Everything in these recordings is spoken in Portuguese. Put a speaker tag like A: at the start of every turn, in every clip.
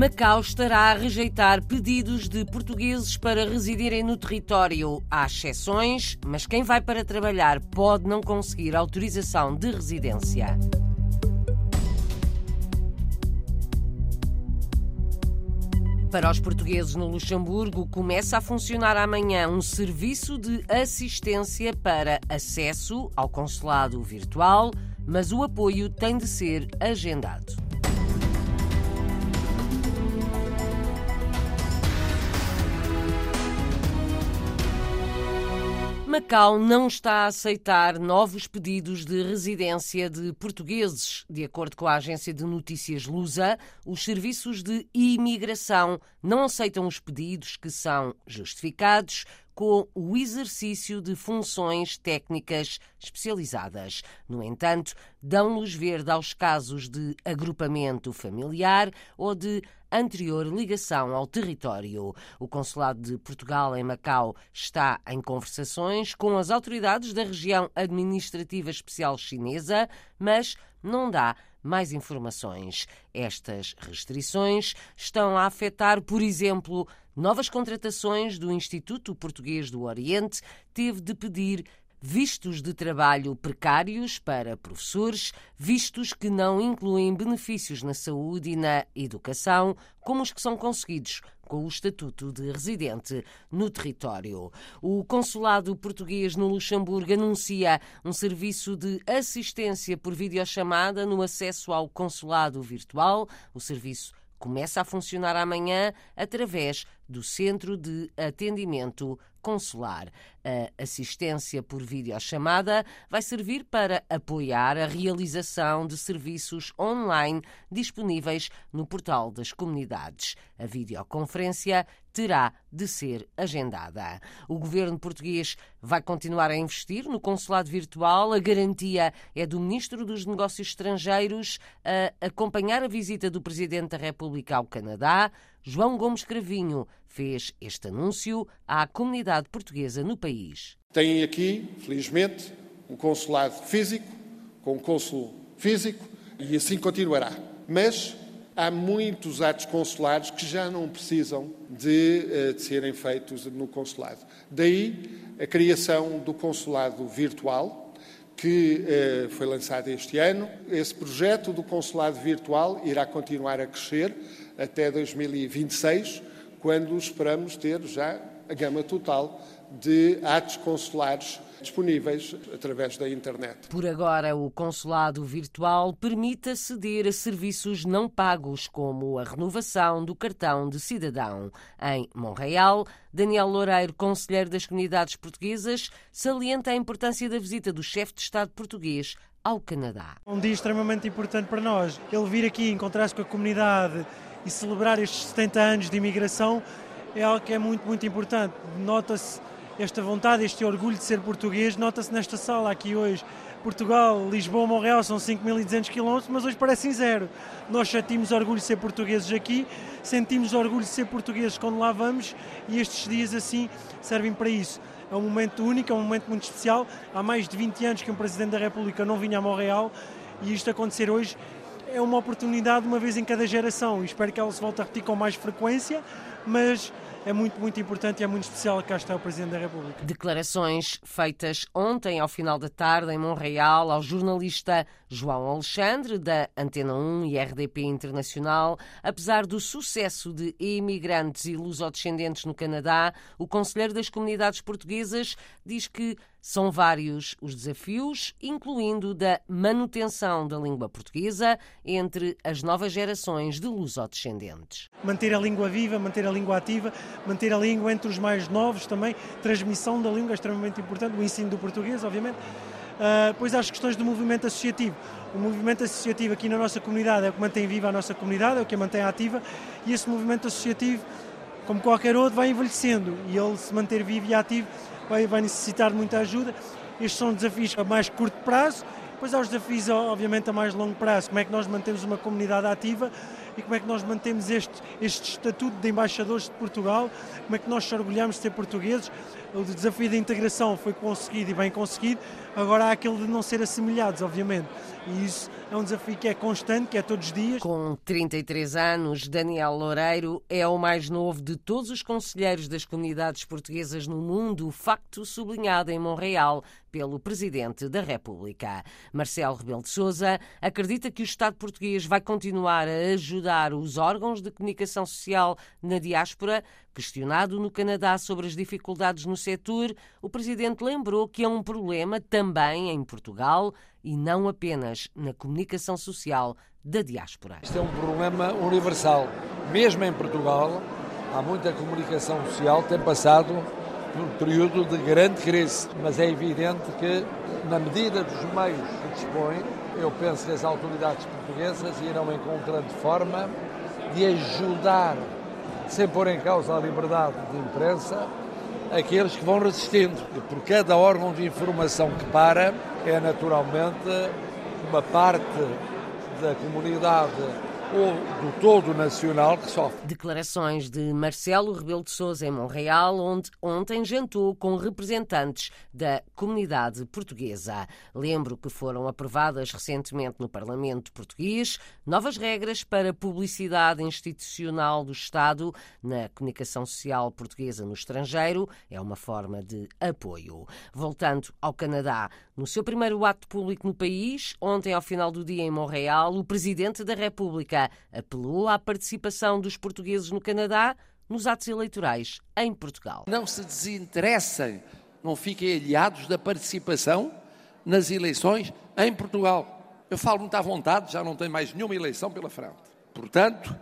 A: Macau estará a rejeitar pedidos de portugueses para residirem no território. Há exceções, mas quem vai para trabalhar pode não conseguir autorização de residência. Para os portugueses no Luxemburgo, começa a funcionar amanhã um serviço de assistência para acesso ao consulado virtual, mas o apoio tem de ser agendado. Macau não está a aceitar novos pedidos de residência de portugueses. De acordo com a agência de notícias Lusa, os serviços de imigração não aceitam os pedidos que são justificados com o exercício de funções técnicas especializadas. No entanto, dão luz verde aos casos de agrupamento familiar ou de anterior ligação ao território. O Consulado de Portugal em Macau está em conversações com as autoridades da região administrativa especial chinesa, mas não dá mais informações. Estas restrições estão a afetar, por exemplo, novas contratações do Instituto Português do Oriente, teve de pedir vistos de trabalho precários para professores, vistos que não incluem benefícios na saúde e na educação, como os que são conseguidos com o estatuto de residente no território. O consulado português no Luxemburgo anuncia um serviço de assistência por videochamada no acesso ao consulado virtual. O serviço começa a funcionar amanhã através do Centro de Atendimento Consular. A assistência por videochamada vai servir para apoiar a realização de serviços online disponíveis no portal das comunidades. A videoconferência terá de ser agendada. O governo português vai continuar a investir no consulado virtual. A garantia é do Ministro dos Negócios Estrangeiros a acompanhar a visita do Presidente da República ao Canadá. João Gomes Cravinho fez este anúncio à comunidade portuguesa no país.
B: Tem aqui, felizmente, um consulado físico, com um cônsul físico, e assim continuará. Mas há muitos atos consulares que já não precisam de, eh, de, serem feitos no consulado. Daí a criação do consulado virtual, que eh, foi lançado este ano. Esse projeto do consulado virtual irá continuar a crescer até 2026, quando esperamos ter já a gama total de atos consulares disponíveis através da internet.
A: Por agora, o consulado virtual permite aceder a serviços não pagos, como a renovação do cartão de cidadão. Em Montreal, Daniel Loureiro, conselheiro das comunidades portuguesas, salienta a importância da visita do chefe de Estado português ao Canadá.
C: Um dia extremamente importante para nós. Ele vir aqui encontrar-se com a comunidade e celebrar estes 70 anos de imigração é algo que é muito, muito importante. Nota-se esta vontade, este orgulho de ser português, nota-se nesta sala aqui hoje. Portugal, Lisboa, Montreal são 5.200 km, mas hoje parecem zero. Nós sentimos orgulho de ser portugueses aqui, sentimos orgulho de ser portugueses quando lá vamos e estes dias assim servem para isso. É um momento único, é um momento muito especial. Há mais de 20 anos que um Presidente da República não vinha a Montreal e isto acontecer hoje é uma oportunidade uma vez em cada geração. Espero que ela se volte a repetir com mais frequência, mas é muito, muito importante e é muito especial que cá está o Presidente da República.
A: Declarações feitas ontem, ao final da tarde, em Montreal, ao jornalista João Alexandre, da Antena 1 e RDP Internacional. Apesar do sucesso de imigrantes e lusodescendentes no Canadá, o Conselheiro das Comunidades Portuguesas diz que são vários os desafios, incluindo da manutenção da língua portuguesa entre as novas gerações de lusodescendentes.
C: Manter a língua viva, manter a língua ativa, manter a língua entre os mais novos também, transmissão da língua é extremamente importante, o ensino do português, obviamente. Uh, pois as questões do movimento associativo. O movimento associativo aqui na nossa comunidade é o que mantém viva a nossa comunidade, é o que a mantém ativa, e esse movimento associativo, como qualquer outro, vai envelhecendo e ele se manter vivo e ativo vai, vai necessitar de muita ajuda. Estes são desafios a mais curto prazo, depois há os desafios, obviamente, a mais longo prazo. Como é que nós mantemos uma comunidade ativa e como é que nós mantemos este, este estatuto de embaixadores de Portugal, como é que nós se orgulhamos de ser portugueses. O desafio da integração foi conseguido e bem conseguido, agora há aquele de não ser assemelhados, obviamente. E isso é um desafio que é constante, que é todos os dias.
A: Com 33 anos, Daniel Loureiro é o mais novo de todos os conselheiros das comunidades portuguesas no mundo, facto sublinhado em Montreal pelo Presidente da República. Marcelo Rebelo de Sousa acredita que o Estado português vai continuar a ajudar os órgãos de comunicação social na diáspora. Questionado no Canadá sobre as dificuldades no setor, o Presidente lembrou que é um problema também em Portugal e não apenas na comunicação social da diáspora.
D: Este é um problema universal. Mesmo em Portugal, há muita comunicação social tem passado por um período de grande crise, mas é evidente que, na medida dos meios que dispõe, eu penso que as autoridades portuguesas irão encontrando forma de ajudar, sem pôr em causa a liberdade de imprensa, aqueles que vão resistindo. E por cada órgão de informação que para, é naturalmente uma parte da comunidade ou do todo nacional que sofre.
A: Declarações de Marcelo Rebelo de Sousa em Montreal, onde ontem jantou com representantes da comunidade portuguesa. Lembro que foram aprovadas recentemente no Parlamento português novas regras para publicidade institucional do Estado na comunicação social portuguesa no estrangeiro. É uma forma de apoio. Voltando ao Canadá, no seu primeiro ato público no país, ontem ao final do dia em Montreal, o Presidente da República apelou à participação dos portugueses no Canadá nos atos eleitorais em Portugal.
E: Não se desinteressem, não fiquem aliados da participação nas eleições em Portugal. Eu falo muito à vontade, já não tem mais nenhuma eleição pela frente. Portanto,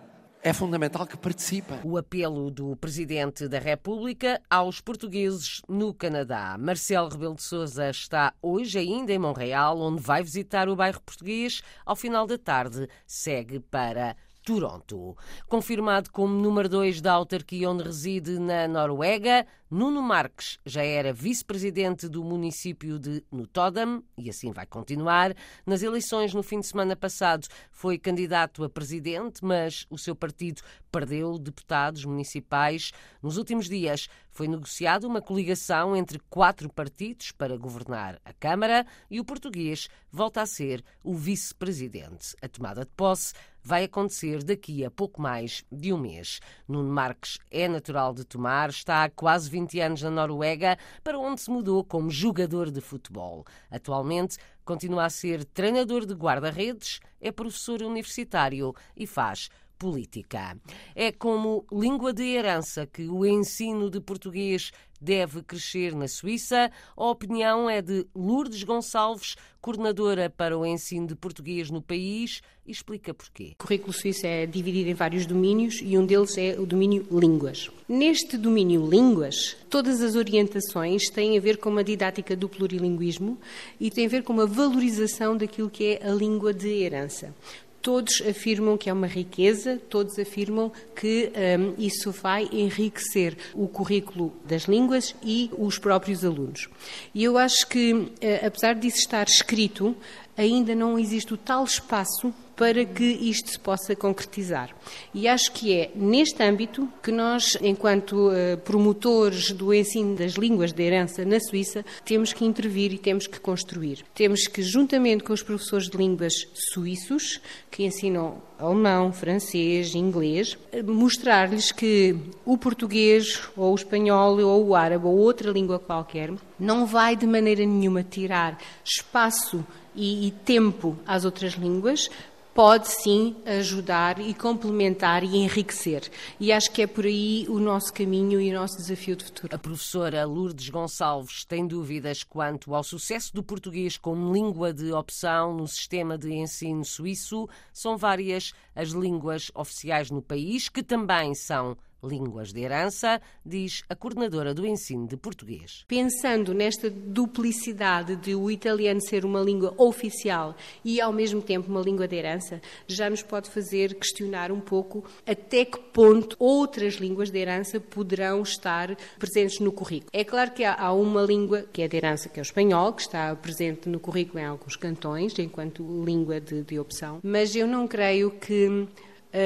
E: é fundamental que participem.
A: O apelo do Presidente da República aos portugueses no Canadá. Marcelo Rebelo de Sousa está hoje ainda em Montreal, onde vai visitar o bairro português. Ao final da tarde, segue para Toronto. Confirmado como número 2 da autarquia onde reside na Noruega, Nuno Marques já era vice-presidente do município de Notodam e assim vai continuar. Nas eleições no fim de semana passado foi candidato a presidente, mas o seu partido perdeu deputados municipais. Nos últimos dias foi negociada uma coligação entre quatro partidos para governar a Câmara e o português volta a ser o vice-presidente. A tomada de posse vai acontecer daqui a pouco mais de um mês. Nuno Marques é natural de Tomar, está há quase 20 anos na Noruega, para onde se mudou como jogador de futebol. Atualmente continua a ser treinador de guarda-redes, é professor universitário e faz política. É como língua de herança que o ensino de português deve crescer na Suíça. A opinião é de Lourdes Gonçalves, coordenadora para o ensino de português no país, e explica porquê.
F: O currículo suíço é dividido em vários domínios e um deles é o domínio línguas. Neste domínio línguas, todas as orientações têm a ver com uma didática do plurilinguismo e têm a ver com uma valorização daquilo que é a língua de herança. Todos afirmam que é uma riqueza, todos afirmam que um, isso vai enriquecer o currículo das línguas e os próprios alunos. E eu acho que, eh, apesar disso estar escrito, ainda não existe o tal espaço para que isto se possa concretizar. E acho que é neste âmbito que nós, enquanto uh, promotores do ensino das línguas de herança na Suíça, temos que intervir e temos que construir. Temos que, juntamente com os professores de línguas suíços, que ensinam alemão, francês, inglês, mostrar-lhes que o português, ou o espanhol, ou o árabe, ou outra língua qualquer, não vai de maneira nenhuma tirar espaço e, e tempo às outras línguas, pode sim ajudar e complementar e enriquecer. E acho que é por aí o nosso caminho e o nosso desafio de futuro.
A: A professora Lourdes Gonçalves tem dúvidas quanto ao sucesso do português como língua de opção no sistema de ensino suíço. São várias as línguas oficiais no país que também são línguas de herança, diz a coordenadora do ensino de português.
F: Pensando nesta duplicidade de o italiano ser uma língua oficial e ao mesmo tempo uma língua de herança, já nos pode fazer questionar um pouco até que ponto outras línguas de herança poderão estar presentes no currículo. É claro que há uma língua que é de herança, que é o espanhol, que está presente no currículo em alguns cantões, enquanto língua de, de opção, mas eu não creio que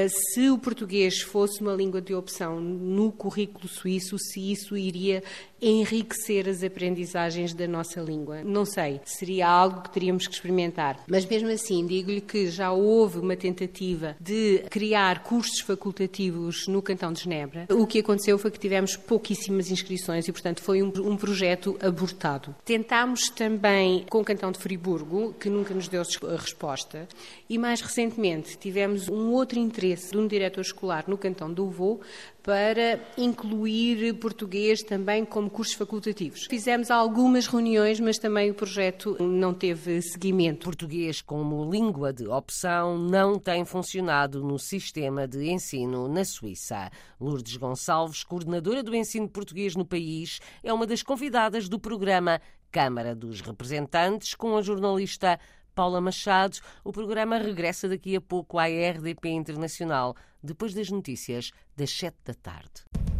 F: se o português fosse uma língua de opção no currículo suíço, se isso iria enriquecer as aprendizagens da nossa língua. Não sei, seria algo que teríamos que experimentar. Mas mesmo assim, digo-lhe que já houve uma tentativa de criar cursos facultativos no Cantão de Genebra. O que aconteceu foi que tivemos pouquíssimas inscrições e, portanto, foi um, um projeto abortado. Tentámos também com o Cantão de Friburgo, que nunca nos deu resposta, e mais recentemente tivemos um outro interesse de um diretor escolar no Cantão do Vô para incluir português também como cursos facultativos. Fizemos algumas reuniões, mas também o projeto não teve seguimento.
A: Português como língua de opção não tem funcionado no sistema de ensino na Suíça. Lourdes Gonçalves, coordenadora do ensino português no país, é uma das convidadas do programa Câmara dos Representantes, com a jornalista Paula Machado. O programa regressa daqui a pouco à RDP Internacional, depois das notícias das 7 da tarde.